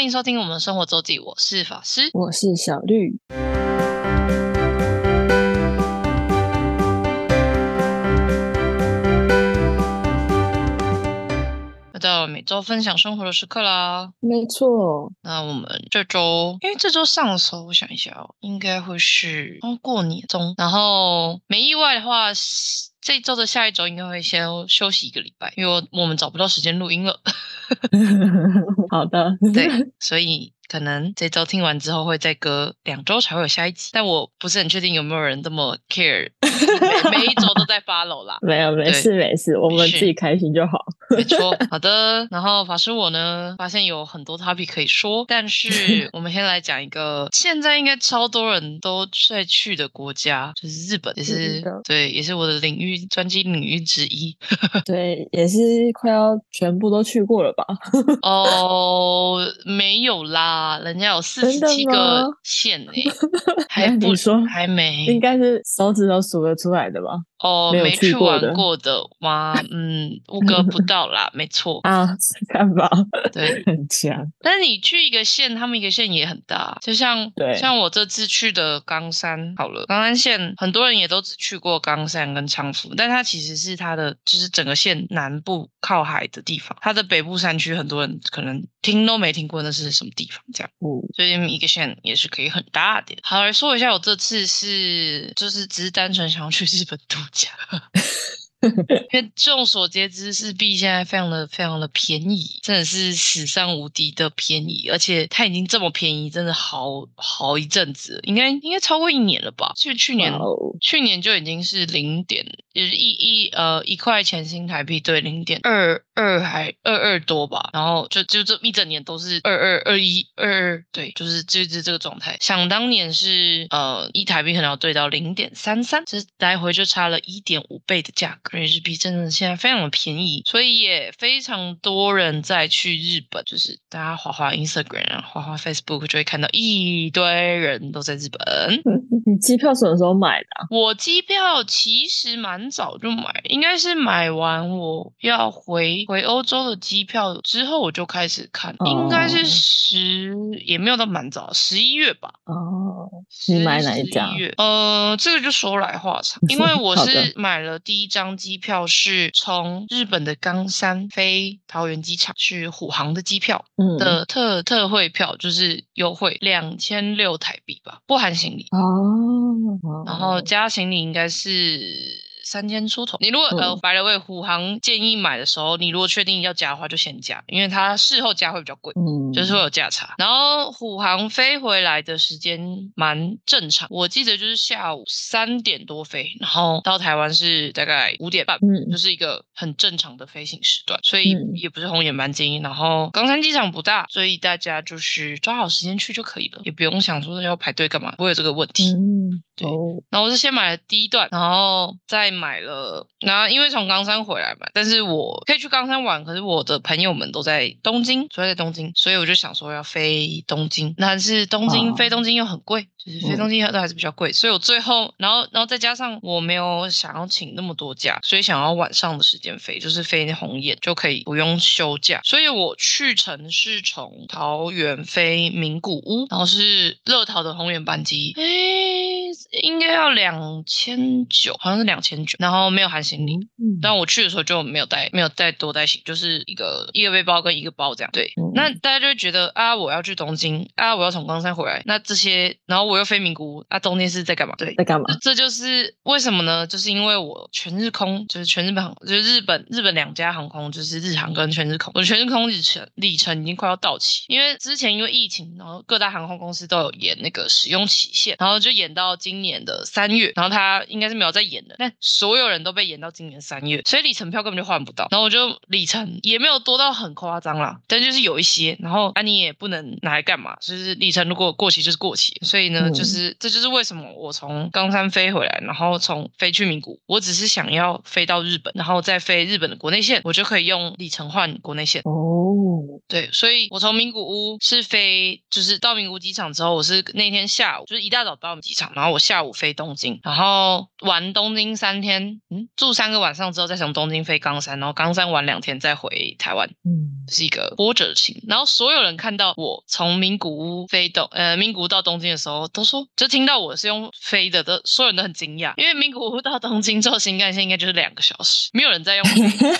欢迎收听我们的生活周记，我是法师。我是小绿。又到了每周分享生活的时刻啦。没错，那我们这周，因为这周上手，我想一下哦，应该会是刚过年中，然后没意外的话，这一周的下一周应该会先休息一个礼拜，因为我我们找不到时间录音了。好的，对，所以可能这周听完之后会再隔两周才会有下一集，但我不是很确定有没有人这么 care，每每一周都在 follow 啦。没有，没事，没事，我们自己开心就好。没错，好的。然后法师我呢，发现有很多 topic 可以说，但是我们先来讲一个现在应该超多人都在去的国家，就是日本，也是对，也是我的领域专辑领域之一。对，也是快要全部都去过了吧？哦，没有啦，人家有四十七个县呢，还你说还没？应该是手指头数得出来的吧？哦，没去玩过的 吗？嗯，五个不到啦，没错 啊，看吧，对，很强。但是你去一个县，他们一个县也很大，就像对，像我这次去的冈山，好了，冈山县很多人也都只去过冈山跟昌福，但它其实是它的就是整个县南部靠海的地方，它的北部山区很多人可能听都没听过那是什么地方，这样，嗯，所以一个县也是可以很大的。好，来说一下我这次是就是只是单纯想要去日本度。假，因为众所皆知，日币现在非常的非常的便宜，真的是史上无敌的便宜，而且它已经这么便宜，真的好好一阵子，应该应该超过一年了吧？就去年去年就已经是零点，就是一一呃一块钱新台币对零点二二还二二多吧，然后就就这一整年都是二二二一二二，对，就是就是这个状态。想当年是呃一台币可能要对到零点三三，这来回就差了一点五倍的价格。日币真的现在非常的便宜，所以也非常多人在去日本，就是大家滑滑 Instagram、滑滑 Facebook 就会看到一堆人都在日本。你机票什么时候买的？我机票其实蛮早就买，应该是买完我要回回欧洲的机票之后我就开始看，应该是十也没有到蛮早，十一月吧。哦，你买哪一家？呃，这个就说来话长，因为我是买了第一张。机票是从日本的冈山飞桃园机场去虎航的机票的特特惠票，就是优惠两千六台币吧，不含行李哦，然后加行李应该是。三千出头，你如果呃，白了位虎航建议买的时候，你如果确定要加的话，就先加，因为它事后加会比较贵，嗯，就是会有价差。然后虎航飞回来的时间蛮正常，我记得就是下午三点多飞，然后到台湾是大概五点半，嗯，就是一个很正常的飞行时段，所以也不是红眼班机。然后冈山机场不大，所以大家就是抓好时间去就可以了，也不用想说要排队干嘛，不会有这个问题。嗯，对。然后我是先买了第一段，然后再。买了，然后因为从冈山回来嘛，但是我可以去冈山玩，可是我的朋友们都在东京，所以在东京，所以我就想说要飞东京，但是东京飞东京又很贵。就是飞东京都还是比较贵，所以我最后，然后，然后再加上我没有想要请那么多假，所以想要晚上的时间飞，就是飞红眼就可以不用休假，所以我去程是从桃园飞名古屋，然后是乐桃的红眼班机，哎，应该要两千九，好像是两千九，然后没有含行李，嗯但我去的时候就没有带，没有带多带行，就是一个一个背包跟一个包这样，对，那大家就会觉得啊，我要去东京啊，我要从冈山回来，那这些，然后。我又飞名古屋，啊，中间是在干嘛？对，在干嘛？这就是为什么呢？就是因为我全日空，就是全日本航，就是日本日本两家航空，就是日航跟全日空。我全日空里程里程已经快要到期，因为之前因为疫情，然后各大航空公司都有延那个使用期限，然后就延到今年的三月，然后他应该是没有在演的，但所有人都被演到今年三月，所以里程票根本就换不到。然后我就里程也没有多到很夸张啦，但就是有一些，然后啊你也不能拿来干嘛，就是里程如果过期就是过期，所以呢。就是，这就是为什么我从冈山飞回来，然后从飞去名古，我只是想要飞到日本，然后再飞日本的国内线，我就可以用里程换国内线。哦，对，所以我从名古屋是飞，就是到名古屋机场之后，我是那天下午就是一大早到机场，然后我下。午飞东京，然后玩东京三天，嗯，住三个晚上之后再从东京飞冈山，然后冈山玩两天再回台湾，嗯，是一个波折型。然后所有人看到我从名古屋飞东，呃，名古屋到东京的时候，都说就听到我是用飞的，都所有人都很惊讶，因为名古屋到东京坐新干线应该就是两个小时，没有人在用，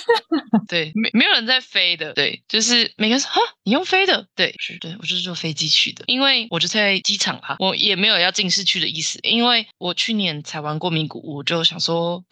对，没没有人在飞的，对，就是每个人说哈，你用飞的，对，是对我就是坐飞机去的，因为我就在机场啊，我也没有要进市区的意思，因因为我去年才玩过名古屋，就想说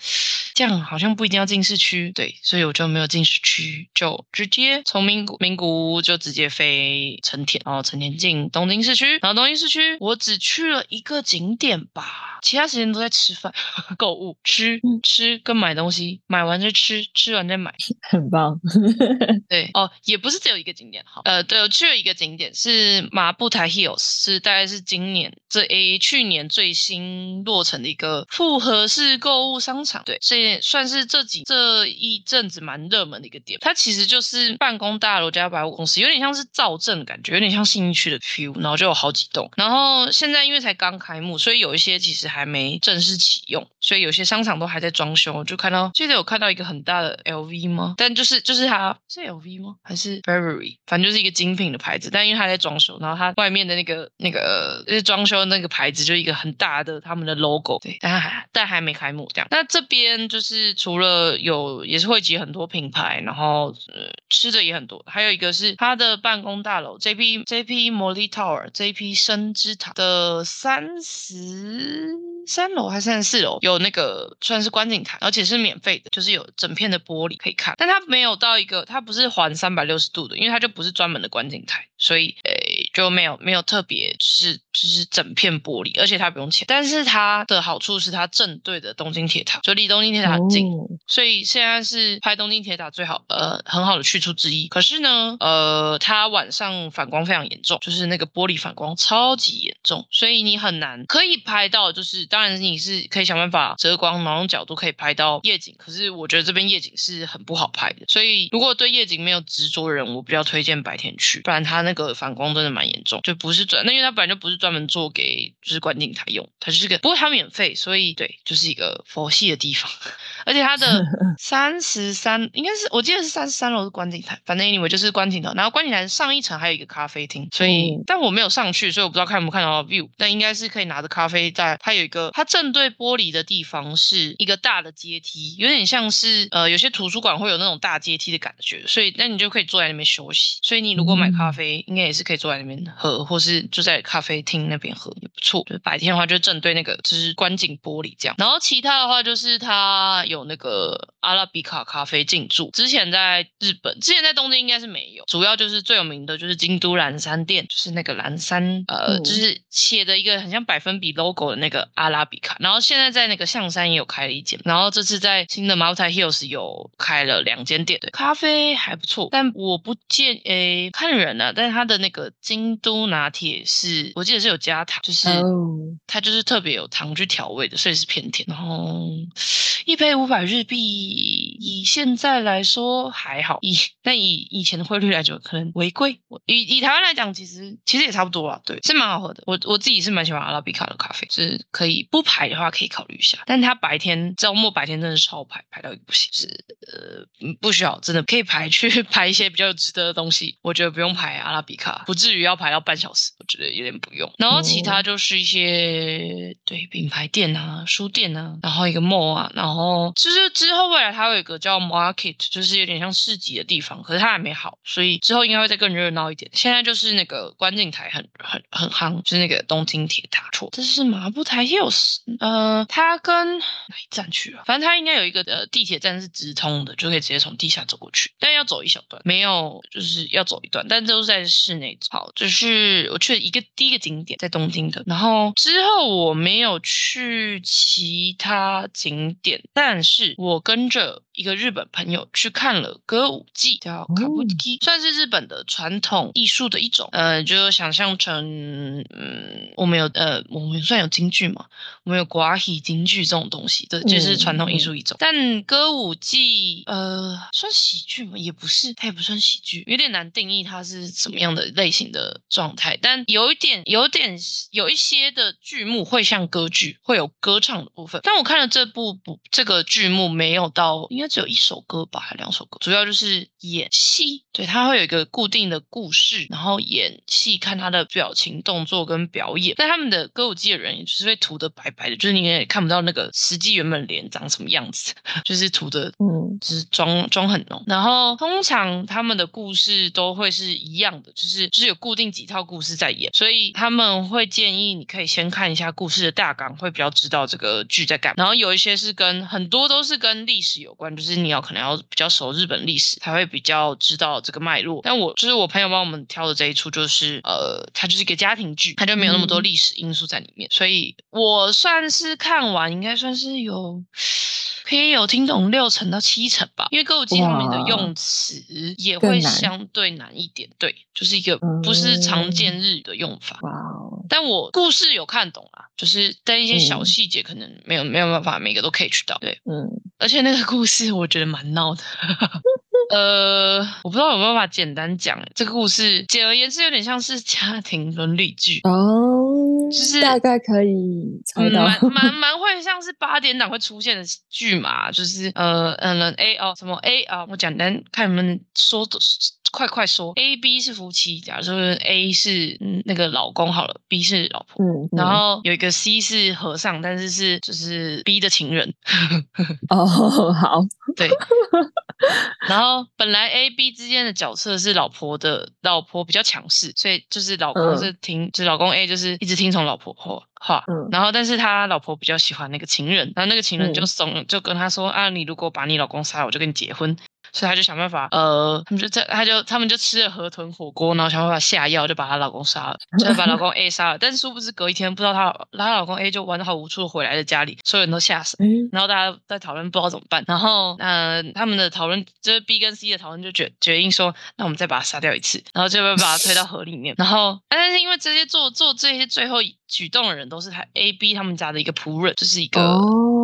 这样好像不一定要进市区，对，所以我就没有进市区，就直接从名古名古屋就直接飞成田，然后成田进东京市区，然后东京市区我只去了一个景点吧，其他时间都在吃饭、购物、吃吃跟买东西，买完再吃，吃完再买，很棒。对哦，也不是只有一个景点，好，呃，对我去了一个景点是马布台 Hills，是大概是今年这 A 去年最新落成的一个复合式购物商场，对，这算是这几这一阵子蛮热门的一个点。它其实就是办公大楼加百货公司，有点像是造镇的感觉，有点像信义区的 feel，然后就有好几栋。然后现在因为才刚开幕，所以有一些其实还没正式启用，所以有些商场都还在装修。就看到记得有看到一个很大的 LV 吗？但就是就是它是 LV 吗？还是 Burberry？反正就是一个精品的牌子。但因为它在装修，然后它外面的那个那个就是装修那个牌子就一个很大的他们的 logo。对，但还但还没开幕这样。那这边就是除了有也是汇集很多品牌，然后吃的也很多。还有一个是它的办公大楼 JP JP Molly Tower JP 深之塔的三十三楼还是三十四楼有那个算是观景台，而且是免费的，就是有整片的玻璃可以看。但它没有到一个，它不是环三百六十度的，因为它就不是专门的观景台，所以就没有没有特别是就是整片玻璃，而且它不用钱。但是它的好处是它正对着东京铁塔，就离东京铁塔很近，所以现在是拍东京铁塔最好呃很好的去处之一。可是呢，呃，它晚上反光非常严重，就是那个玻璃反光超级严重，所以你很难可以拍到，就是当然你是可以想办法遮光，哪种角度可以拍到夜景。可是我觉得这边夜景是很不好拍的，所以如果对夜景没有执着的人，我比较推荐白天去，不然它那个反光真的蛮严重，就不是专，那因为它本来就不是专门做给就是观景台用，它就是个，不过它免费，所以对，就是一个佛系的地方，而且它的 三十三应该是我记得是三十三楼是观景台，反正 anyway 就是观景台，然后观景台上一层还有一个咖啡厅，所以但我没有上去，所以我不知道看有没有看到 view，但应该是可以拿着咖啡在，它有一个它正对玻璃的地方是一个大的阶梯，有点像是呃有些图书馆会有那种大阶梯的感觉，所以那你就可以坐在那边休息，所以你如果买咖啡，应该也是可以坐在那边喝，或是就在咖啡厅那边喝也不错。就白天的话就正对那个就是观景玻璃这样，然后其他的话就是它有那个阿拉比卡咖啡进驻，之前在日本，之前在东京应该是没有，主要就是最有名的就是京都蓝山店，就是那个蓝山呃就是写的一个很像百分比 logo 的那个阿拉比卡，然后现在在那个象山也有开了一间，然后这次在新的 Multi Hills 有开了两间店，对，咖啡还不错，但我不建诶看人啊，但是它的那个京都拿铁是我记得是有加糖，就是它就是特别有糖去调味的，所以是偏甜，然后一杯五百日币，以现在来说还好，以但以以前的汇率来讲可能违规，以以台湾来讲其实其实也差不多啊，对，是蛮好喝的，我我自己是蛮喜欢阿拉比卡的咖啡，是可以不排的话可以考虑一下，但它白天周末白天真的是超排，排到一个不行，是呃不需要，真的可以排去 排一些比较值得的东西，我觉得不用排阿拉比卡，不至于要排到半小时，我觉得有点不用。然后其他就是一些对品牌店啊、书店啊，然后一个 mall 啊，然后就是之后未来它有一个叫 market，就是有点像市集的地方，可是它还没好，所以之后应该会再更热闹一点。现在就是那个观景台很很很夯，就是那个东京铁塔，错，这是麻布台 hills，呃，它跟哪一站去啊？反正它应该有一个呃地铁站是直通的，就可以直接从地下走过去，但要走一小段，没有就是要走一段，但都是在室内。好，就是我去了一个第一个景点在东京的，然后之后我没有去其他景点，但是我跟着。一个日本朋友去看了歌舞伎，叫卡布基，算是日本的传统艺术的一种。呃，就想象成，嗯，我们有呃，我们算有京剧嘛，我们有寡戏京剧这种东西，这就是传统艺术一种。但歌舞伎，呃，算喜剧吗？也不是，它也不算喜剧，有点难定义它是什么样的类型的状态。但有一点，有点，有一些的剧目会像歌剧，会有歌唱的部分。但我看了这部不这个剧目没有到，应该只有一首歌吧，还两首歌，主要就是演戏。对，他会有一个固定的故事，然后演戏，看他的表情、动作跟表演。但他们的歌舞伎的人也就是会涂的白白的，就是你也看不到那个实际原本脸长什么样子，就是涂的，嗯，就是妆妆很浓。然后通常他们的故事都会是一样的，就是就是有固定几套故事在演，所以他们会建议你可以先看一下故事的大纲，会比较知道这个剧在干。然后有一些是跟很多都是跟历史有关，就是你要可能要比较熟日本历史，才会比较知道这个脉络。但我就是我朋友帮我们挑的这一出，就是呃，它就是一个家庭剧，它就没有那么多历史因素在里面，所以我算是看完应该算是有可以有听懂六成到七成吧。因为歌舞伎他们的用词也会相对难一点，对，就是一个不是常见日语的用法。但我故事有看懂啊，就是但一些小细节可能没有没有办法每个都可以去到。对，嗯，而且那个故事我觉得蛮闹的。呃，我不知道有没有办法简单讲这个故事。简而言之，有点像是家庭伦理剧哦，就是大概可以猜到，蛮蛮蛮会像是八点档会出现的剧嘛，就是呃嗯 A 哦什么 A 啊，我简单看你们说的。快快说，A、B 是夫妻，假如说 A 是那个老公好了，B 是老婆，嗯，然后有一个 C 是和尚，但是是就是 B 的情人。哦，好，对。然后本来 A、B 之间的角色是老婆的，老婆比较强势，所以就是老公是听，就是老公 A 就是一直听从老婆话，嗯，然后但是他老婆比较喜欢那个情人，然后那个情人就怂，就跟他说啊，你如果把你老公杀了，我就跟你结婚。所以她就想办法，呃，他们就在，她就他们就吃了河豚火锅，然后想办法下药，就把她老公杀了，就把老公 A 杀了。但是殊不知隔一天，不知道她她老公 A 就完好无处回来了家里，所有人都吓死。然后大家在讨论不知道怎么办。然后，嗯，他们的讨论就是 B 跟 C 的讨论就决决定说，那我们再把他杀掉一次，然后就会把他推到河里面。然后，但是因为这些做做这些最后举动的人都是他 A、B 他们家的一个仆人，就是一个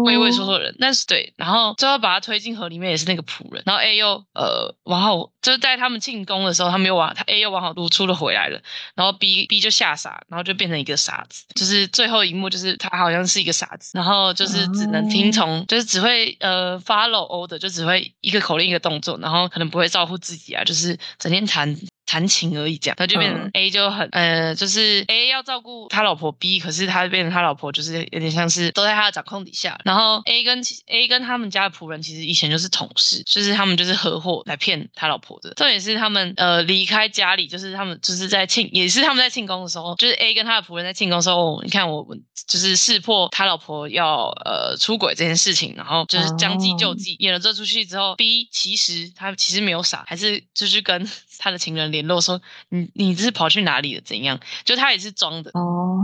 畏畏缩缩的人。但是对，然后最后把他推进河里面也是那个仆人。然后 A 又呃往后，就是在他们庆功的时候，他们又往他 A 又往好路出了回来了。然后 B B 就吓傻，然后就变成一个傻子。就是最后一幕，就是他好像是一个傻子，然后就是只能听从，就是只会呃 follow order，就只会一个口令一个动作，然后可能不会照顾自己啊，就是整天谈。弹琴而已，这样他就变成 A 就很呃，就是 A 要照顾他老婆 B，可是他变成他老婆就是有点像是都在他的掌控底下。然后 A 跟 A 跟他们家的仆人其实以前就是同事，就是他们就是合伙来骗他老婆的。重点是他们呃离开家里，就是他们就是在庆，也是他们在庆功的时候，就是 A 跟他的仆人在庆功的时候，你看我就是识破他老婆要呃出轨这件事情，然后就是将计就计演了这出戏之后，B 其实他其实没有傻，还是就是跟他的情人。联络说你你这是跑去哪里了？怎样？就他也是装的哦，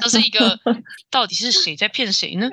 这是一个 到底是谁在骗谁呢？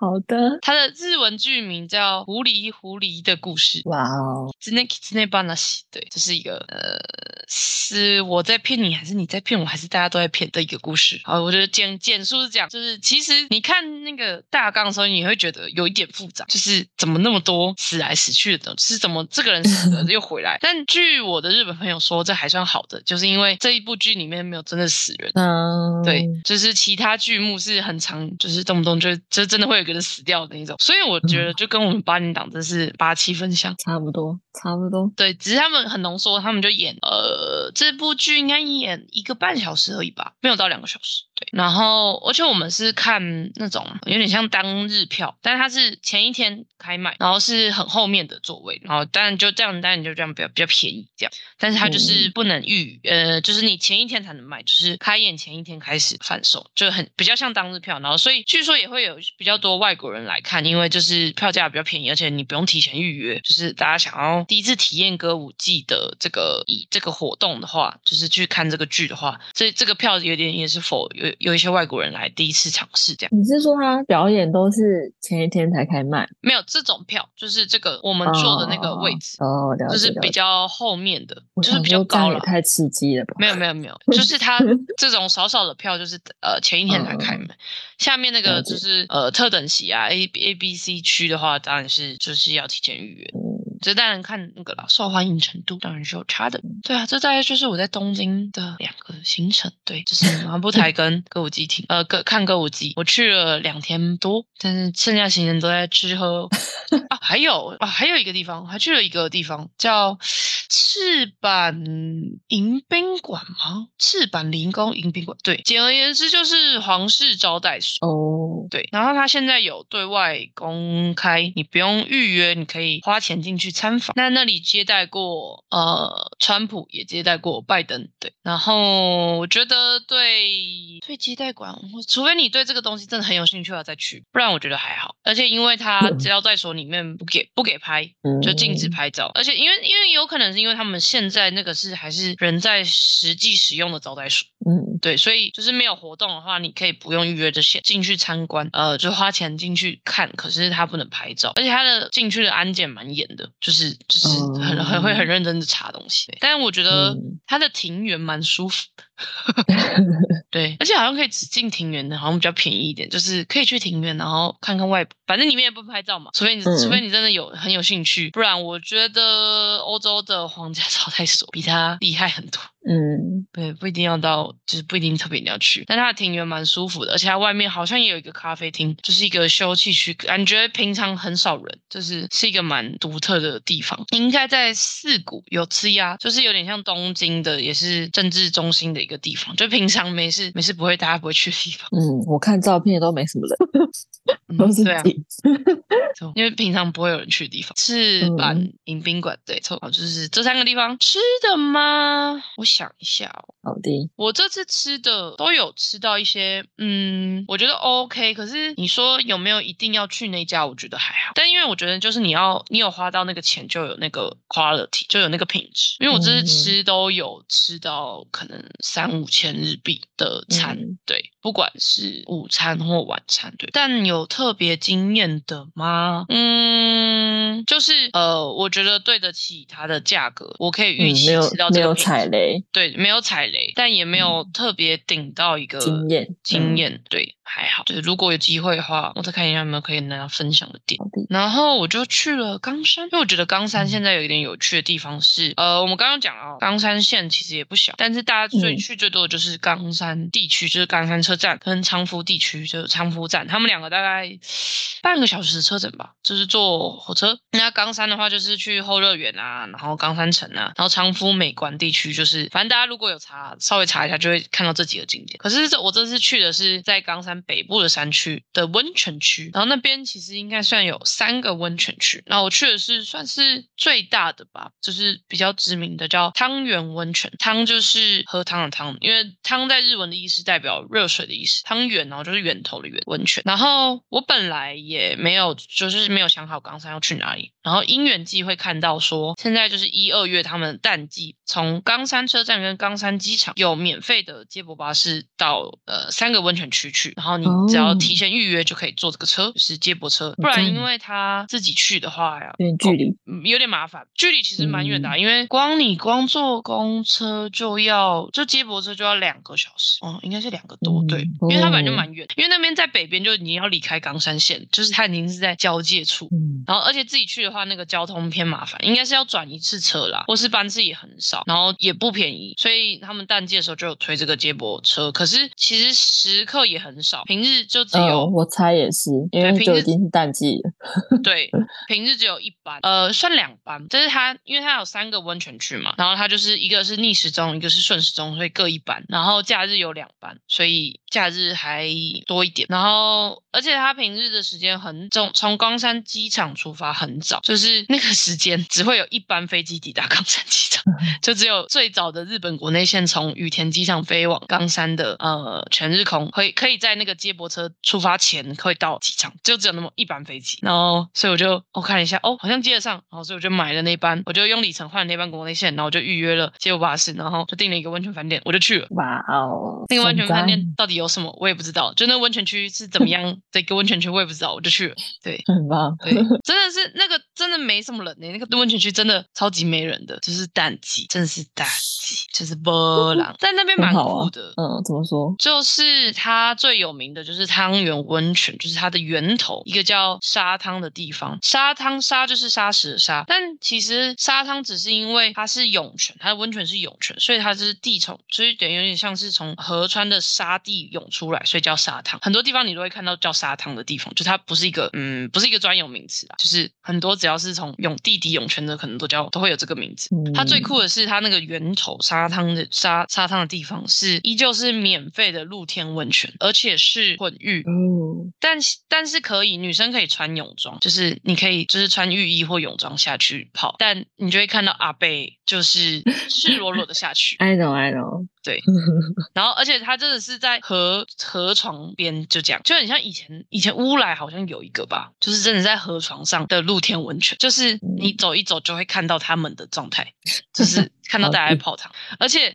好的，他的日文剧名叫《狐狸狐狸的故事》。哇哦，之内之内巴纳西，对，这是一个呃，是我在骗你，还是你在骗我，还是大家都在骗的一个故事？好，我觉得简简述是这样，就是其实你看那个大纲的时候，你会觉得有一点复杂，就是怎么那么多死来死去的，是怎么这个人死了又回来？但据我的日本朋友说这还算好的，就是因为这一部剧里面没有真的死人。嗯，对，就是其他剧目是很长，就是动不动就就真的会有个人死掉的那种。所以我觉得就跟我们八零档真是八七分像，差不多，差不多。对，只是他们很浓缩，他们就演呃这部剧应该演一个半小时而已吧，没有到两个小时。对，然后而且我们是看那种有点像当日票，但是它是前一天开卖，然后是很后面的座位，然后当然就这样，当然就这样比较比较便宜。这样。但是它就是不能预，呃，就是你前一天才能卖，就是开演前一天开始贩售，就很比较像当日票。然后所以据说也会有比较多外国人来看，因为就是票价比较便宜，而且你不用提前预约。就是大家想要第一次体验歌舞伎的这个以这个活动的话，就是去看这个剧的话，这这个票有点也是否有有一些外国人来第一次尝试这样。你是说他表演都是前一天才开卖？没有这种票，就是这个我们坐的那个位置哦，就是比较后面的，就是比较高了，太刺激了吧？没有没有没 有，就是他这种少少的票，就是呃前一天才开卖。下面那个就是呃特等席啊，A A B C 区的话，当然是就是要提前预约。这当然看那个了，受欢迎程度当然是有差的。对啊，这大概就是我在东京的两个行程。对，就是麻布台跟歌舞伎町，呃，歌看歌舞伎，我去了两天多，但是剩下行程都在吃喝 啊。还有啊，还有一个地方，还去了一个地方叫赤坂迎宾馆吗？赤坂临宫迎宾馆。对，简而言之就是皇室招待所。哦，对，然后他现在有对外公开，你不用预约，你可以花钱进去。参访，那那里接待过呃，川普也接待过拜登，对。然后我觉得对对接待馆，除非你对这个东西真的很有兴趣了再去，不然我觉得还好。而且因为他只要在所里面不给不给拍，就禁止拍照。而且因为因为有可能是因为他们现在那个是还是人在实际使用的招待所，嗯，对，所以就是没有活动的话，你可以不用预约就先进去参观，呃，就花钱进去看。可是他不能拍照，而且他的进去的安检蛮严的。就是就是很很会很认真的查东西，但是我觉得他的庭园蛮舒服的，对，而且好像可以只进庭园的，好像比较便宜一点，就是可以去庭园，然后看看外，反正里面也不拍照嘛，除非你除非你真的有很有兴趣，不然我觉得欧洲的皇家招待所比它厉害很多。嗯，对，不一定要到，就是不一定特别一定要去，但它的庭园蛮舒服的，而且它外面好像也有一个咖啡厅，就是一个休憩区，感觉平常很少人，就是是一个蛮独特的地方。应该在四谷有吃鸭，就是有点像东京的，也是政治中心的一个地方，就平常没事没事不会大家不会去的地方。嗯，我看照片都没什么人，都是啊，因为平常不会有人去的地方。赤坂迎宾馆，对，错，就是这三个地方吃的吗？我想。一下哦，好的，我这次吃的都有吃到一些，嗯，我觉得 OK。可是你说有没有一定要去那家？我觉得还好。但因为我觉得就是你要你有花到那个钱，就有那个 quality，就有那个品质。因为我这次吃都有吃到可能三五千日币的餐，对，不管是午餐或晚餐，对。但有特别惊艳的吗？嗯，就是呃，我觉得对得起它的价格，我可以预期吃到没有踩雷。对，没有踩雷，但也没有特别顶到一个经验，经验对。还好，对，如果有机会的话，我再看一下有没有可以跟大家分享的点。然后我就去了冈山，因为我觉得冈山现在有一点有趣的地方是，呃，我们刚刚讲了，冈山县其实也不小，但是大家最去最多的就是冈山地区，就是冈山车站跟仓敷地区，就是仓敷站，他们两个大概半个小时的车程吧，就是坐火车。那冈山的话就是去后乐园啊，然后冈山城啊，然后仓敷美观地区就是，反正大家如果有查，稍微查一下就会看到这几个景点。可是这我这次去的是在冈山。北部的山区的温泉区，然后那边其实应该算有三个温泉区，然后我去的是算是最大的吧，就是比较知名的叫汤圆温泉，汤就是喝汤的汤，因为汤在日文的意思代表热水的意思，汤圆然后就是源头的源温泉。然后我本来也没有，就是没有想好冈山要去哪里，然后因缘际会看到说，现在就是一二月他们淡季，从冈山车站跟冈山机场有免费的接驳巴士到呃三个温泉区去，然后。你只要提前预约就可以坐这个车，是接驳车。不然因为他自己去的话呀，有点距离，有点麻烦。距离其实蛮远的，因为光你光坐公车就要，就接驳车就要两个小时。哦，应该是两个多，对，因为它本来就蛮远。因为那边在北边，就你要离开冈山县，就是它已经是在交界处。然后而且自己去的话，那个交通偏麻烦，应该是要转一次车啦，或是班次也很少，然后也不便宜。所以他们淡季的时候就有推这个接驳车，可是其实时刻也很少。少，平日就只有。我猜也是，因为就已经是淡季了。对，平日只有一班，呃，算两班。但是它因为它有三个温泉区嘛，然后它就是一个是逆时钟，一个是顺时钟，所以各一班。然后假日有两班，所以假日还多一点。然后而且它平日的时间很重从冈山机场出发很早，就是那个时间只会有一班飞机抵达冈山机场，就只有最早的日本国内线从羽田机场飞往冈山的呃全日空，可以可以在那个接驳车出发前会到机场，就只有那么一班飞机。然后所以我就我看了一下，哦，好像接得上，然后所以我就买了那班，我就用里程换了那班国内线，然后我就预约了接驳巴士，然后就订了一个温泉饭店，我就去了。哇哦，那个温泉饭店到底有什么，我也不知道。就那温泉区是怎么样 的一个温泉区，我也不知道，我就去了。对，很棒。对，真的是那个真的没什么人呢，那个温泉区真的超级没人的，就是淡季，真的是淡季，就是波浪。在那边蛮酷的。嗯，怎么说？就是它最有名的就是汤圆温泉，就是它的源头，一个叫沙汤的地方。沙汤沙就是沙石的沙，但其实沙汤只是因为它是涌泉，它的温泉是涌泉，所以它是地从，所以等于有点像是从河川的沙地涌出来，所以叫沙汤。很多地方你都会看到叫沙汤的地方，就它不是一个嗯，不是一个专有名词啊，就是很多只要是从涌地底涌泉的，可能都叫都会有这个名字。它最酷的是它那个源头沙汤的沙沙汤的地方是依旧是免费的露天温泉，而且是混浴。嗯，但但是可以女生可以穿泳装，就是你可以就是穿浴衣或泳装下去泡，但你就会看到阿贝就是 赤裸裸的下去。I know, I know。对，然后而且他真的是在河河床边，就这样，就很像以前以前乌来好像有一个吧，就是真的在河床上的露天温泉，就是你走一走就会看到他们的状态，就是看到大家在泡汤，而且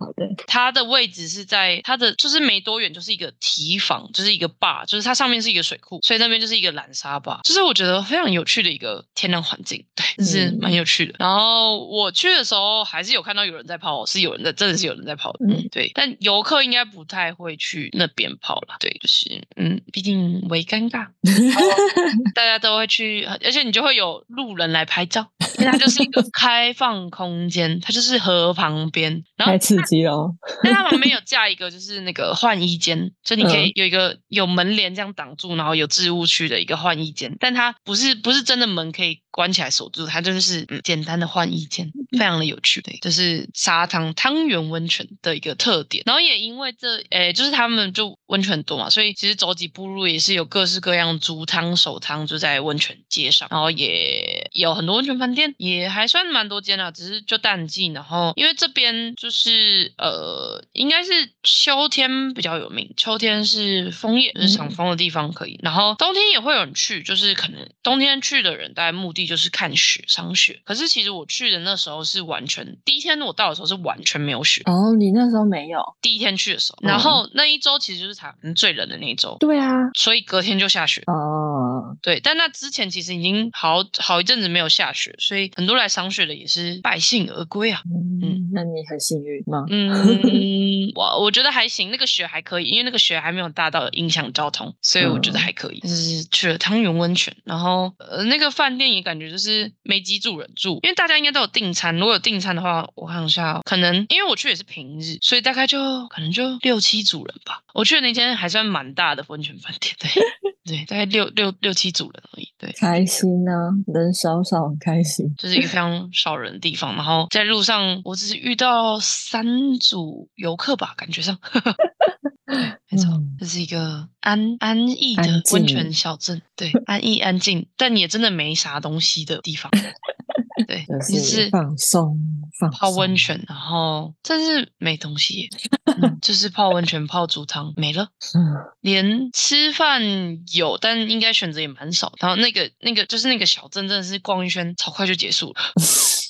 它的位置是在它的就是没多远就是一个提防，就是一个坝，就是它上面是一个水库，所以那边就是一个蓝沙坝，就是我觉得非常有趣的一个天然环境，对，就是蛮有趣的。然后我去的时候还是有看到有人在泡，是有人在，真的是有人在泡的，嗯，对。但游客应该不太会去那边泡了，对，就是嗯，毕竟为尴尬，大家都会去，而且你就会有路人来拍照，因为它就是一个开放空间，它就是河旁边，然后太刺激了。但它旁边有架一个就是那个换衣间，就你可以有一个有门帘这样挡住，然后有置物区的一个换衣间，但它不是不是真的门可以关起来锁住，它就是简单的换衣间，非常的有趣，的，就是沙汤汤圆温泉的一个特。特点，然后也因为这，诶，就是他们就温泉多嘛，所以其实走几步路也是有各式各样足汤、手汤，就在温泉街上，然后也有很多温泉饭店，也还算蛮多间啊，只是就淡季，然后因为这边就是呃，应该是秋天比较有名，秋天是枫叶，就是赏枫的地方可以，然后冬天也会有人去，就是可能冬天去的人，大概目的就是看雪、赏雪。可是其实我去的那时候是完全，第一天我到的时候是完全没有雪。哦，你那时候没。有第一天去的时候，然后那一周其实就是台湾最冷的那一周。对啊，所以隔天就下雪。哦，对，但那之前其实已经好好一阵子没有下雪，所以很多来赏雪的也是败兴而归啊。嗯，那你很幸运吗？嗯，我我觉得还行，那个雪还可以，因为那个雪还没有大到影响交通，所以我觉得还可以。就是去了汤圆温泉，然后呃那个饭店也感觉就是没几组人住，因为大家应该都有订餐。如果有订餐的话，我看一下，可能因为我去也是平日，所以大。大概就可能就六七组人吧，我去的那天还算蛮大的温泉饭店，对对，大概六六六七组人而已，对，开心啊，人少少很开心，就是一个非常少人的地方。然后在路上，我只是遇到三组游客吧，感觉上，没错，这是一个安安逸的温泉小镇，对，安逸安静，但也真的没啥东西的地方。对，就是放松，泡温泉，然后真是没东西，就是泡温泉、泡煮汤没了，连吃饭有，但应该选择也蛮少。然后那个那个就是那个小镇，真的是逛一圈超快就结束了。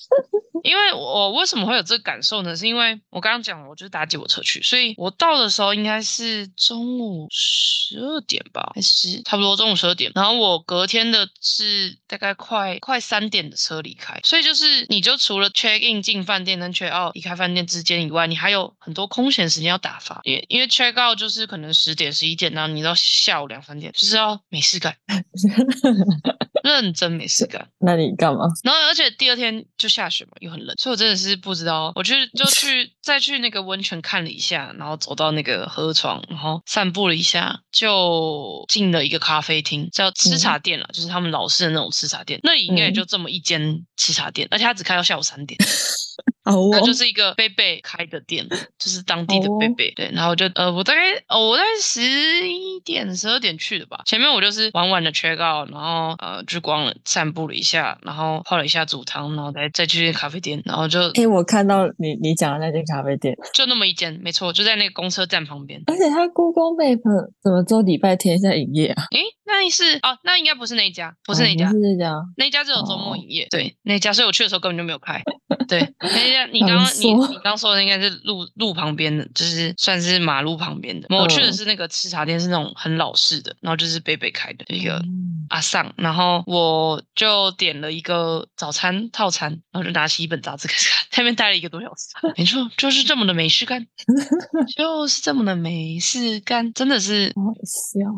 因为我为什么会有这个感受呢？是因为我刚刚讲了，我就是搭接驳车去，所以我到的时候应该是中午十二点吧，还是差不多中午十二点。然后我隔天的是大概快快三点的车离开，所以就是你就除了 check in 进饭店跟 check out 离开饭店之间以外，你还有很多空闲时间要打发。因因为 check out 就是可能十点十一点，然后你到下午两三点，就是要没事干。认真没事干。那你干嘛？然后而且第二天就下雪嘛，又很冷，所以我真的是不知道。我去就去 再去那个温泉看了一下，然后走到那个河床，然后散步了一下，就进了一个咖啡厅，叫吃茶店了，就是他们老式的那种吃茶店。那里应该也就这么一间吃茶店，而且它只开到下午三点。哦，那就是一个贝贝开的店，就是当地的贝贝。对，然后就呃，我大概哦，我大概十一点、十二点去的吧。前面我就是晚晚的 check out，然后呃，就逛了散步了一下，然后泡了一下煮汤，然后再再去咖啡店，然后就哎，我看到你你讲的那间咖啡店，就那么一间，没错，就在那个公车站旁边。而且它 Google Map 怎么做礼拜天在营业啊？诶，那是哦，那应该不是那一家，不是那一家，是那家，那家只有周末营业。对，那家，所以我去的时候根本就没有开。对，那家你刚刚你你刚说的应该是路路旁边的，就是算是马路旁边的。我去的是那个吃茶店，是那种很老式的，然后就是贝贝开的一个阿尚，然后我就点了一个早餐套餐，然后就拿起一本杂志开始看，那边待了一个多小时。没错，就是这么的没事干，就是这么的没事干，真的是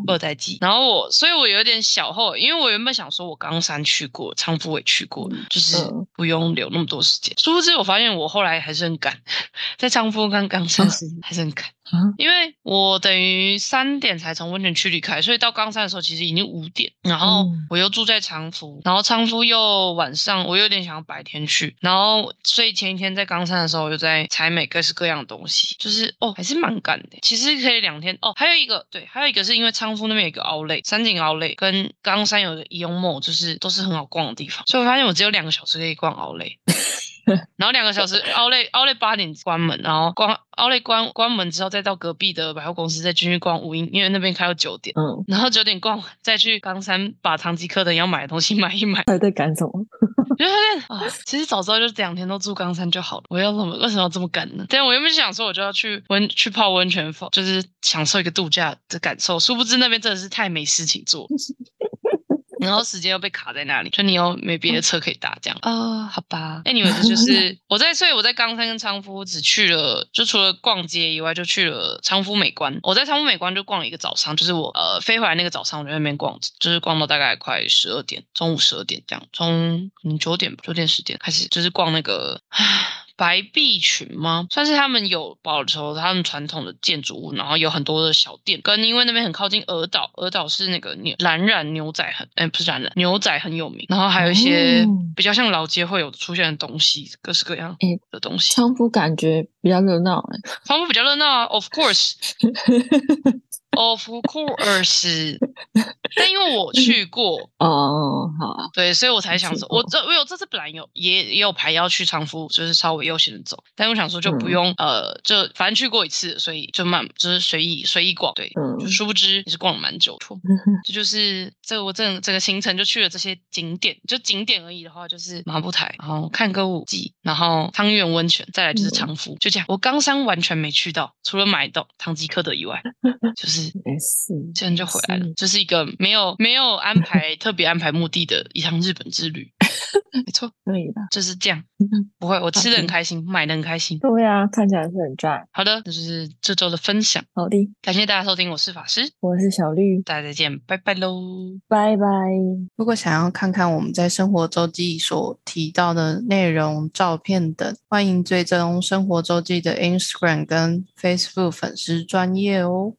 二代机。然后我，所以我有点小后，因为我原本想说我冈山去过，昌福也去过，就是不用留那么多时间。殊不知，我发现我后来还是很赶，在昌福跟冈山时还是很赶。因为我等于三点才从温泉区离开，所以到冈山的时候其实已经五点，然后我又住在昌福，然后昌福又晚上，我有点想要白天去，然后所以前一天在冈山的时候，我就在采买各式各样的东西，就是哦，还是蛮赶的。其实可以两天哦，还有一个对，还有一个是因为昌福那边有一个奥莱，三井奥莱跟冈山有个伊勇梦，就是都是很好逛的地方，所以我发现我只有两个小时可以逛奥莱。然后两个小时，奥莱奥莱八点关门，然后关奥莱关关门之后，再到隔壁的百货公司再继续逛五音，因为那边开到九点。嗯，然后九点逛，再去冈山把唐吉诃德要买的东西买一买。还在赶什么？就发现啊，其实早知道就这两天都住冈山就好了。我要怎么为什么要这么赶呢？但我原本想说我就要去温去泡温泉房，就是享受一个度假的感受。殊不知那边真的是太没事情做。然后时间又被卡在那里，就你又没别的车可以搭，这样啊？好吧。Anyway，这就是 我在，所以我在冈山跟昌夫只去了，就除了逛街以外，就去了昌夫美观。我在昌夫美观就逛了一个早上，就是我呃飞回来那个早上，我在那边逛，就是逛到大概快十二点，中午十二点这样，从嗯九点九点十点开始，就是逛那个。白壁群吗？算是他们有保留他们传统的建筑物，然后有很多的小店，跟因为那边很靠近鹅岛，鹅岛是那个牛蓝染牛仔很，哎不是蓝染牛仔很有名，然后还有一些比较像老街会有出现的东西，各式各样的东西。昌福感觉比较热闹，哎，昌福比较热闹啊，Of course。Of course，但因为我去过哦，好，对，所以我才想说，我这我有这次本来有也也有排要去长福，就是稍微悠闲的走，但我想说就不用呃，就反正去过一次，所以就慢就是随意随意逛，对，就殊不知也是逛了蛮久，这就是这我这整个行程就去了这些景点，就景点而已的话，就是马步台，然后看歌舞伎，然后汤圆温泉，再来就是长夫，就这样，我冈山完全没去到，除了买到唐吉诃德以外，就是。没事，这样就回来了。这是一个没有没有安排特别安排目的的一趟日本之旅。没错，可以的，就是这样。不会，我吃的很开心，买的很开心。对啊，看起来是很赚。好的，这就是这周的分享。好的，感谢大家收听，我是法师，我是小绿，大家再见，拜拜喽，拜拜。如果想要看看我们在生活周记所提到的内容、照片等，欢迎追踪生活周记的 Instagram 跟 Facebook 粉丝专业哦。